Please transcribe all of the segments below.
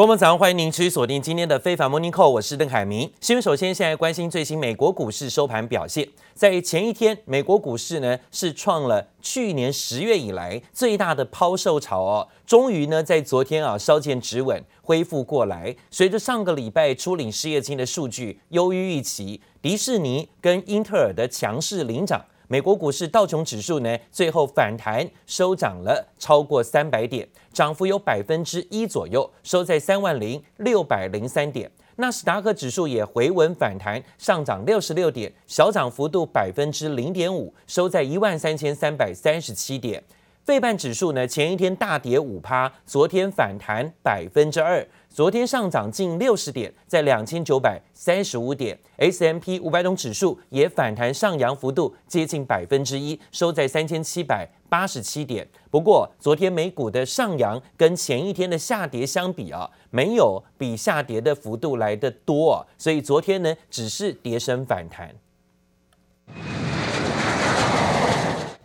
各位早上，欢迎您持续锁定今天的非凡 Morning Call，我是邓凯明。新闻首先，现在关心最新美国股市收盘表现。在前一天，美国股市呢是创了去年十月以来最大的抛售潮哦，终于呢在昨天啊稍见止稳，恢复过来。随着上个礼拜初领失业金的数据优于预期，迪士尼跟英特尔的强势领涨。美国股市道琼指数呢，最后反弹收涨了超过三百点，涨幅有百分之一左右，收在三万零六百零三点。纳斯达克指数也回稳反弹，上涨六十六点，小涨幅度百分之零点五，收在一万三千三百三十七点。费半指数呢，前一天大跌五趴，昨天反弹百分之二，昨天上涨近六十点，在两千九百三十五点。，S M P 五百种指数也反弹上扬幅度接近百分之一，收在三千七百八十七点。不过，昨天美股的上扬跟前一天的下跌相比啊，没有比下跌的幅度来得多，所以昨天呢，只是跌升反弹。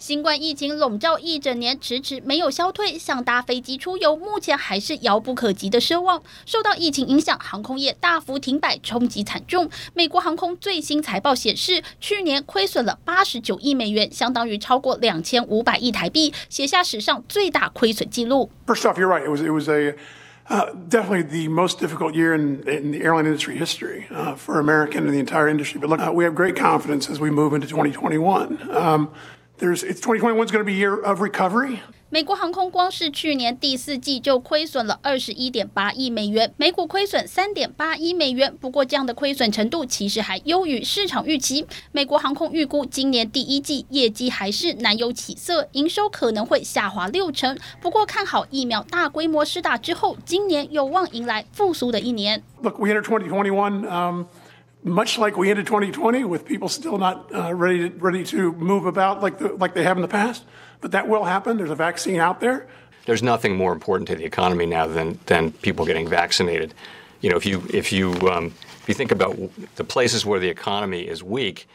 新冠疫情笼罩一整年，迟迟没有消退，想搭飞机出游，目前还是遥不可及的奢望。受到疫情影响，航空业大幅停摆，冲击惨重。美国航空最新财报显示，去年亏损了八十九亿美元，相当于超过两千五百亿台币，写下史上最大亏损记录。First off, you're right. It was it was a definitely the most difficult year in in the airline industry history for American and the entire industry. But look, uh, we have great confidence as we move into 2021. Um, There's, it's 2021 is going to be a year of recovery. 美国航空光是去年第四季就亏损了二十一点八亿美元，每股亏损三点八亿美元。不过，这样的亏损程度其实还优于市场预期。美国航空预估今年第一季业绩还是难有起色，营收可能会下滑六成。不过，看好疫苗大规模施打之后，今年有望迎来复苏的一年。Look, we enter 2021. Um much like we ended 2020 with people still not uh, ready to, ready to move about like the, like they have in the past, but that will happen. There's a vaccine out there. There's nothing more important to the economy now than than people getting vaccinated. You know, if you if you um, if you think about the places where the economy is weak,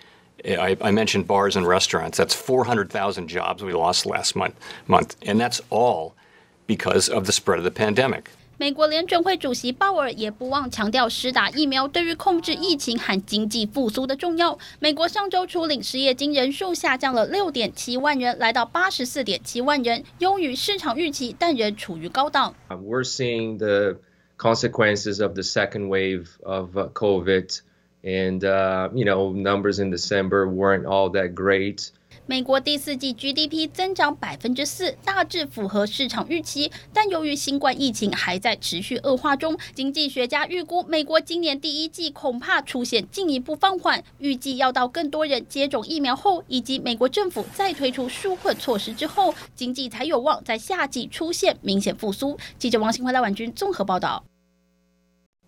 I, I mentioned bars and restaurants. That's 400,000 jobs we lost last month month, and that's all because of the spread of the pandemic. 美国联准会主席鲍尔也不忘强调，施打疫苗对于控制疫情和经济复苏的重要。美国上周初领失业金人数下降了六点七万人，来到八十四点七万人，优于市场预期，但仍处于高档。We're seeing the consequences of the second wave of COVID, and, you know, numbers in December weren't all that great. 美国第四季 GDP 增长百分之四，大致符合市场预期。但由于新冠疫情还在持续恶化中，经济学家预估美国今年第一季恐怕出现进一步放缓。预计要到更多人接种疫苗后，以及美国政府再推出纾困措施之后，经济才有望在夏季出现明显复苏。记者王新辉、赖婉君综合报道。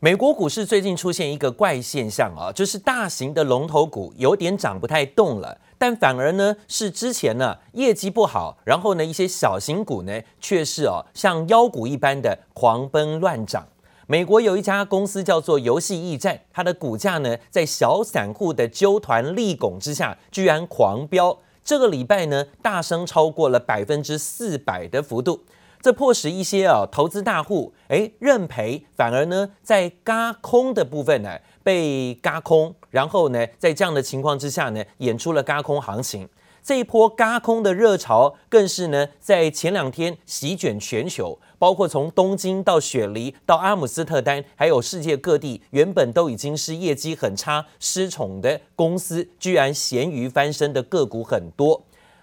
美国股市最近出现一个怪现象啊，就是大型的龙头股有点涨不太动了。但反而呢，是之前呢业绩不好，然后呢一些小型股呢却是哦像妖股一般的狂奔乱涨。美国有一家公司叫做游戏驿站，它的股价呢在小散户的揪团力拱之下，居然狂飙。这个礼拜呢大升超过了百分之四百的幅度，这迫使一些啊投资大户诶认赔，反而呢在轧空的部分呢。被轧空，然后呢，在这样的情况之下呢，演出了轧空行情。这一波轧空的热潮，更是呢，在前两天席卷全球，包括从东京到雪梨到阿姆斯特丹，还有世界各地，原本都已经是业绩很差、失宠的公司，居然咸鱼翻身的个股很多。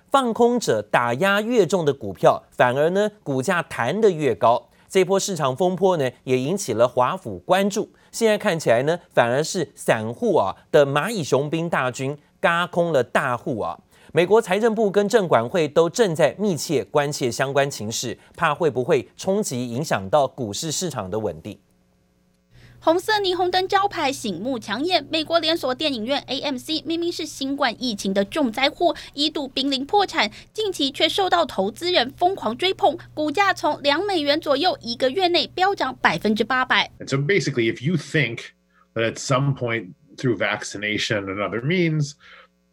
放空者打压越重的股票，反而呢，股价弹得越高。这波市场风波呢，也引起了华府关注。现在看起来呢，反而是散户啊的蚂蚁雄兵大军轧空了大户啊。美国财政部跟证管会都正在密切关切相关情势，怕会不会冲击影响到股市市场的稳定。红色霓虹灯招牌醒目抢眼，美国连锁电影院 AMC 明明是新冠疫情的重灾户，一度濒临破产，近期却受到投资人疯狂追捧，股价从两美元左右一个月内飙涨百分之八百。And so basically, if you think that at some point through vaccination and other means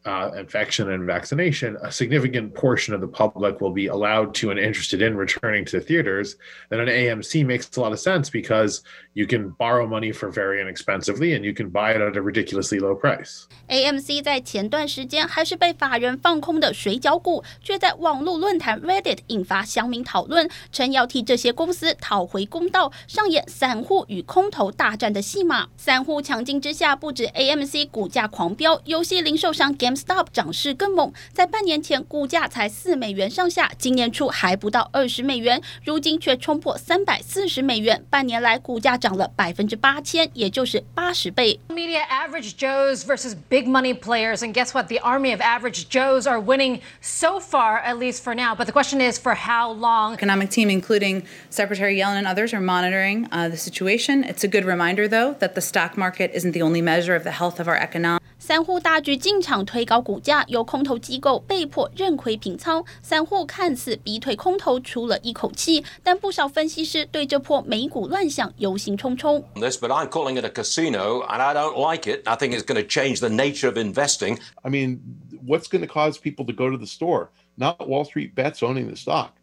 uh, infection and vaccination, a significant portion of the public will be allowed to and interested in returning to theaters, then an AMC makes a lot of sense because you can borrow money for very inexpensively and you can buy it at a ridiculously low price. AMC 在前段时间还是被法人放空的水饺股，却在网络论坛 Reddit 引发乡民讨论，称要替这些公司讨回公道，上演散户与空头大战的戏码。散户抢进之下，不止 AMC 股价狂飙，游戏零售商 Game Stop 涨势更猛，在半年前股价才四美元上下，今年初还不到二十美元，如今却冲破三百四十美元，半年来股价涨了百分之八千，也就是八十倍。Media average Joes versus big money players, and guess what? The army of average Joes are winning so far, at least for now. But the question is, for how long? Economic team, including Secretary Yellen and others, are monitoring uh, the situation. It's a good reminder, though, that the stock market isn't the only measure of the health of our economic. 散户大举进场推高股价，由空头机构被迫认亏平仓，散户看似逼退空头出了一口气，但不少分析师对这波美股乱象忧心忡忡。This, but I'm calling it a casino, and I don't like it. I think it's going to change the nature of investing. I mean, what's going to cause people to go to the store? Not Wall Street bets owning the stock.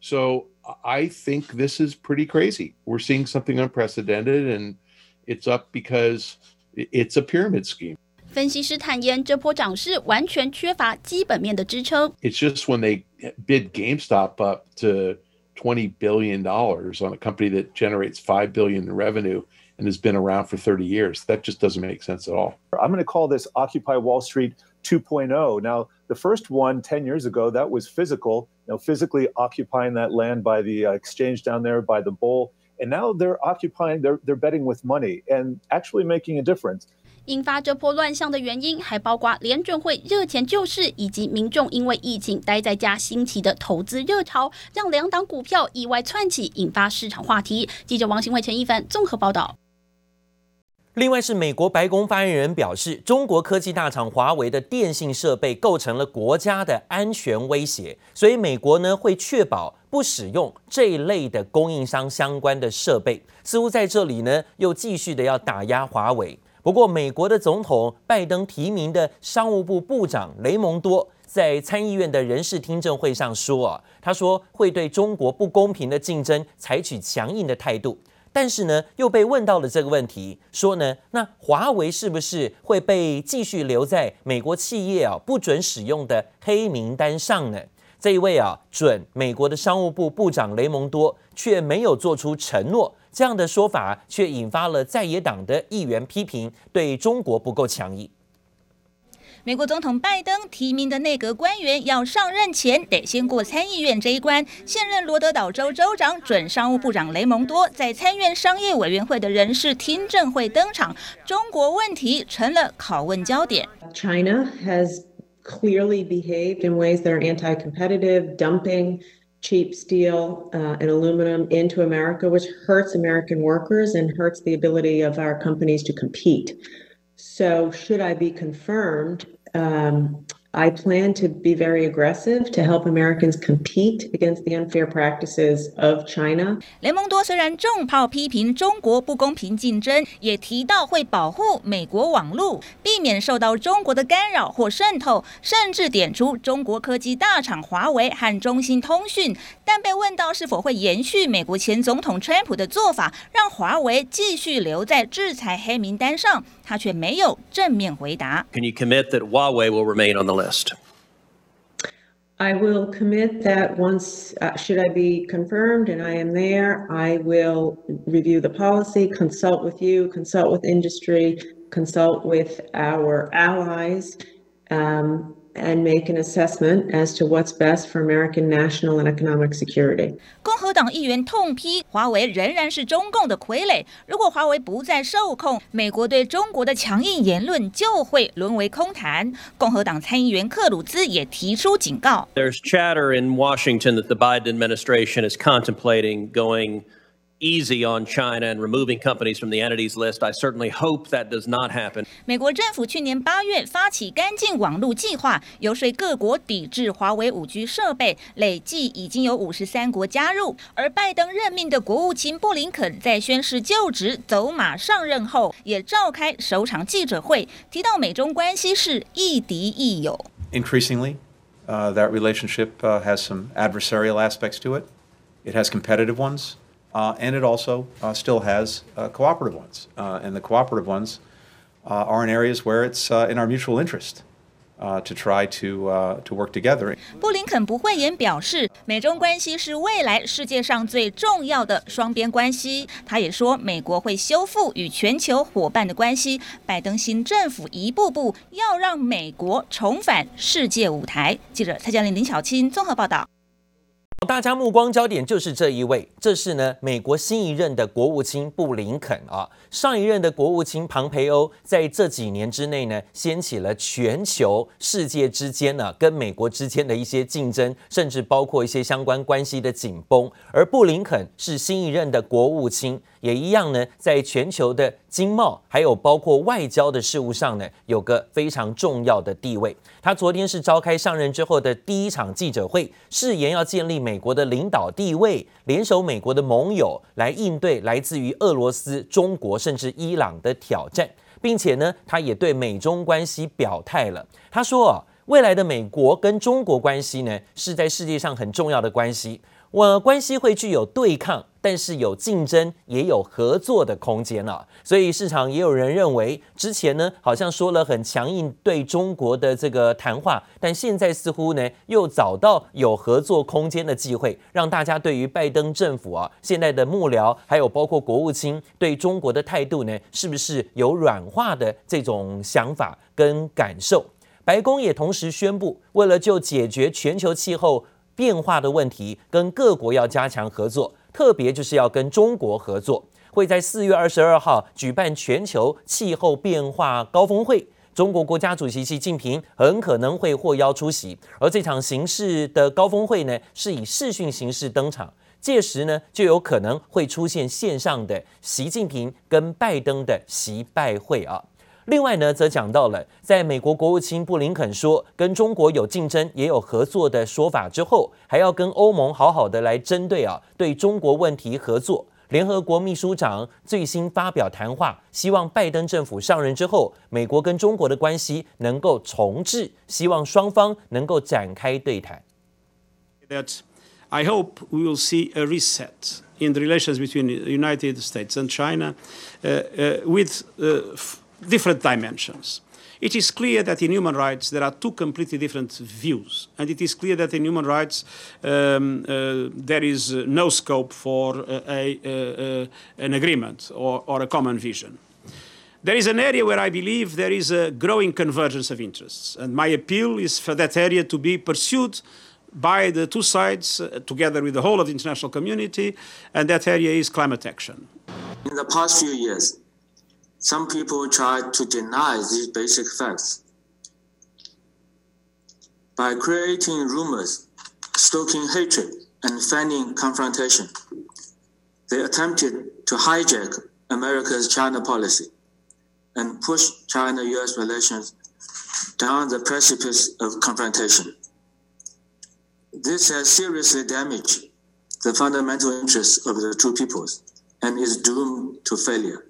So I think this is pretty crazy. We're seeing something unprecedented, and it's up because it's a pyramid scheme. 分析师坦言，这波涨势完全缺乏基本面的支撑。It's just when they bid GameStop up to twenty billion dollars on a company that generates five billion in revenue and has been around for 30 years. That just doesn't make sense at all. I'm going to call this Occupy Wall Street 2.0. Now, the first one 10 years ago, that was physical, you know, physically occupying that land by the uh, exchange down there by the bowl. And now they're occupying, they're, they're betting with money and actually making a difference. 引发这波乱象的原因，还包括联准会热钱救市，以及民众因为疫情待在家兴起的投资热潮，让两档股票意外窜起，引发市场话题。记者王新伟、陈一凡综合报道。另外是美国白宫发言人表示，中国科技大厂华为的电信设备构成了国家的安全威胁，所以美国呢会确保不使用这一类的供应商相关的设备。似乎在这里呢又继续的要打压华为。不过，美国的总统拜登提名的商务部部长雷蒙多在参议院的人事听证会上说：“啊，他说会对中国不公平的竞争采取强硬的态度。”但是呢，又被问到了这个问题，说呢，那华为是不是会被继续留在美国企业啊不准使用的黑名单上呢？这一位啊准美国的商务部部长雷蒙多却没有做出承诺。这样的说法却引发了在野党的议员批评，对中国不够强硬。美国总统拜登提名的内阁官员要上任前得先过参议院这一关。现任罗德岛州州长、准商务部长雷蒙多在参院商业委员会的人事听证会登场，中国问题成了拷问焦点。China has clearly behaved in ways that are anti-competitive, dumping. Cheap steel uh, and aluminum into America, which hurts American workers and hurts the ability of our companies to compete. So, should I be confirmed? Um, I plan to be very aggressive to help Americans compete against the unfair practices of China. 雷蒙多虽然重炮批评中国不公平竞争，也提到会保护美国网络，避免受到中国的干扰或渗透，甚至点出中国科技大厂华为和中兴通讯。但被问到是否会延续美国前总统川普的做法，让华为继续留在制裁黑名单上，他却没有正面回答。Can you commit that Huawei will remain on the list? I will commit that once, uh, should I be confirmed and I am there, I will review the policy, consult with you, consult with industry, consult with our allies. Um, and make an assessment as to what's best for American national and economic security. 共和党议员痛批华为仍然是中共的傀儡。如果华为不再受控，美国对中国的强硬言论就会沦为空谈。共和党参议员克鲁兹也提出警告。There's chatter in Washington that the Biden administration is contemplating going easy on China and removing companies from the entities list. I certainly hope that does not happen. 美国政府去年八月发起干净网路计划，游说各国抵制华为五 G 设备，累计已经有五十三国加入。而拜登任命的国务卿布林肯在宣誓就职、走马上任后，也召开首场记者会，提到美中关系是亦敌亦友。Increasingly, uh, that relationship uh, has some adversarial aspects to it. It has competitive ones. Uh, and it also uh, still has uh, cooperative ones. Uh, and the cooperative ones uh, are in areas where it's uh, in our mutual interest to try to to work together. 布林肯不讳言表示，美中关系是未来世界上最重要的双边关系。他也说，美国会修复与全球伙伴的关系。拜登新政府一步步要让美国重返世界舞台。记者蔡嘉玲、林小青综合报道。大家目光焦点就是这一位，这是呢美国新一任的国务卿布林肯啊。上一任的国务卿庞培欧在这几年之内呢，掀起了全球世界之间呢跟美国之间的一些竞争，甚至包括一些相关关系的紧绷。而布林肯是新一任的国务卿。也一样呢，在全球的经贸还有包括外交的事务上呢，有个非常重要的地位。他昨天是召开上任之后的第一场记者会，誓言要建立美国的领导地位，联手美国的盟友来应对来自于俄罗斯、中国甚至伊朗的挑战，并且呢，他也对美中关系表态了。他说啊，未来的美国跟中国关系呢，是在世界上很重要的关系。我关系会具有对抗，但是有竞争，也有合作的空间啊。所以市场也有人认为，之前呢好像说了很强硬对中国的这个谈话，但现在似乎呢又找到有合作空间的机会，让大家对于拜登政府啊现在的幕僚，还有包括国务卿对中国的态度呢，是不是有软化的这种想法跟感受？白宫也同时宣布，为了就解决全球气候。变化的问题，跟各国要加强合作，特别就是要跟中国合作。会在四月二十二号举办全球气候变化高峰会，中国国家主席习近平很可能会获邀出席。而这场形式的高峰会呢，是以视讯形式登场，届时呢就有可能会出现线上的习近平跟拜登的习拜会啊。另外呢，则讲到了，在美国国务卿布林肯说跟中国有竞争也有合作的说法之后，还要跟欧盟好好的来针对啊对中国问题合作。联合国秘书长最新发表谈话，希望拜登政府上任之后，美国跟中国的关系能够重置，希望双方能够展开对谈。That I hope we will see a reset in the relations between the United States and China, uh, uh, with. Uh, different dimensions. It is clear that in human rights there are two completely different views, and it is clear that in human rights um, uh, there is no scope for uh, a, uh, an agreement or, or, a common vision. There is an area where I believe there is a growing convergence of interests, and my appeal is for that area to be pursued by the two sides uh, together with the whole of the international community, and that area is climate action. In the past few years, some people try to deny these basic facts. By creating rumors, stoking hatred, and fanning confrontation, they attempted to hijack America's China policy and push China US relations down the precipice of confrontation. This has seriously damaged the fundamental interests of the two peoples and is doomed to failure.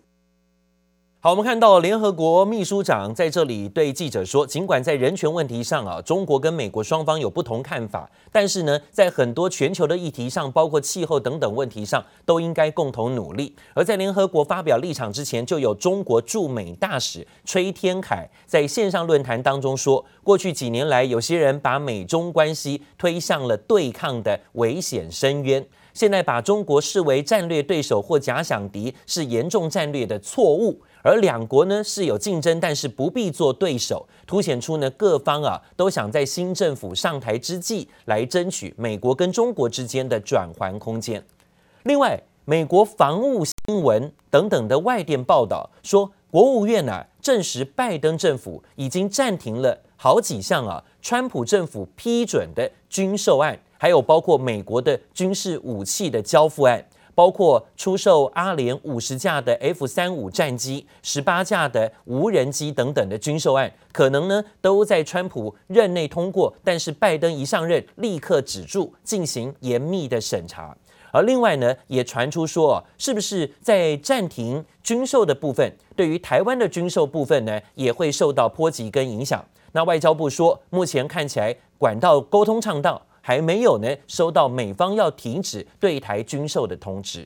好，我们看到联合国秘书长在这里对记者说，尽管在人权问题上啊，中国跟美国双方有不同看法，但是呢，在很多全球的议题上，包括气候等等问题上，都应该共同努力。而在联合国发表立场之前，就有中国驻美大使崔天凯在线上论坛当中说，过去几年来，有些人把美中关系推向了对抗的危险深渊。现在把中国视为战略对手或假想敌，是严重战略的错误。而两国呢是有竞争，但是不必做对手，凸显出呢各方啊都想在新政府上台之际来争取美国跟中国之间的转圜空间。另外，美国防务新闻等等的外电报道说，国务院啊证实拜登政府已经暂停了好几项啊川普政府批准的军售案。还有包括美国的军事武器的交付案，包括出售阿联五十架的 F 三五战机、十八架的无人机等等的军售案，可能呢都在川普任内通过，但是拜登一上任立刻止住，进行严密的审查。而另外呢，也传出说，是不是在暂停军售的部分，对于台湾的军售部分呢，也会受到波及跟影响？那外交部说，目前看起来管道沟通畅道，还没有呢收到美方要停止对台军售的通知。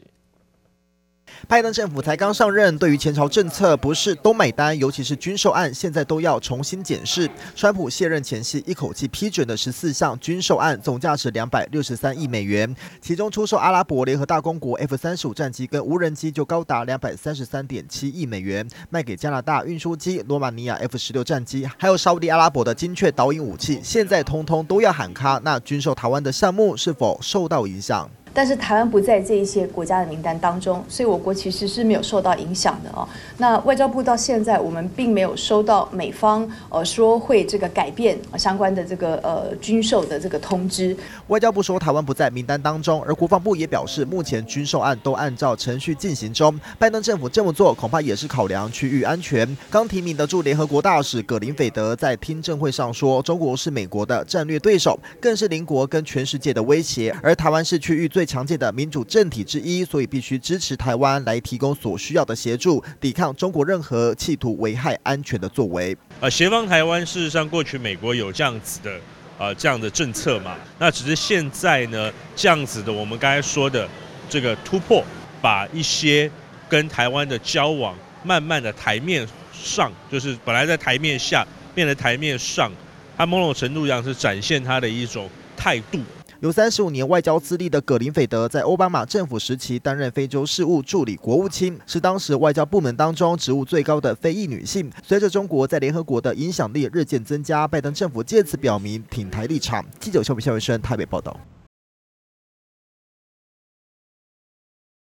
拜登政府才刚上任，对于前朝政策不是都买单，尤其是军售案，现在都要重新检视。川普卸任前夕一口气批准的十四项军售案，总价值两百六十三亿美元，其中出售阿拉伯联合大公国 F 三十五战机跟无人机就高达两百三十三点七亿美元，卖给加拿大运输机罗马尼亚 F 十六战机，还有沙乌地阿拉伯的精确导引武器，现在通通都要喊卡。那军售台湾的项目是否受到影响？但是台湾不在这一些国家的名单当中，所以我国其实是没有受到影响的哦。那外交部到现在，我们并没有收到美方呃说会这个改变相关的这个呃军售的这个通知。外交部说台湾不在名单当中，而国防部也表示，目前军售案都按照程序进行中。拜登政府这么做，恐怕也是考量区域安全。刚提名的驻联合国大使葛林斐德在听证会上说，中国是美国的战略对手，更是邻国跟全世界的威胁，而台湾是区域最强健的民主政体之一，所以必须支持台湾来提供所需要的协助，抵抗中国任何企图危害安全的作为。呃，协防台湾，事实上过去美国有这样子的呃这样的政策嘛，那只是现在呢这样子的，我们刚才说的这个突破，把一些跟台湾的交往慢慢的台面上，就是本来在台面下变得台面上，它某种程度上是展现它的一种态度。有三十五年外交资历的葛林斐德，在奥巴马政府时期担任非洲事务助理国务卿，是当时外交部门当中职务最高的非裔女性。随着中国在联合国的影响力日渐增加，拜登政府借此表明挺台立场。记者邱比肖维生台北报道。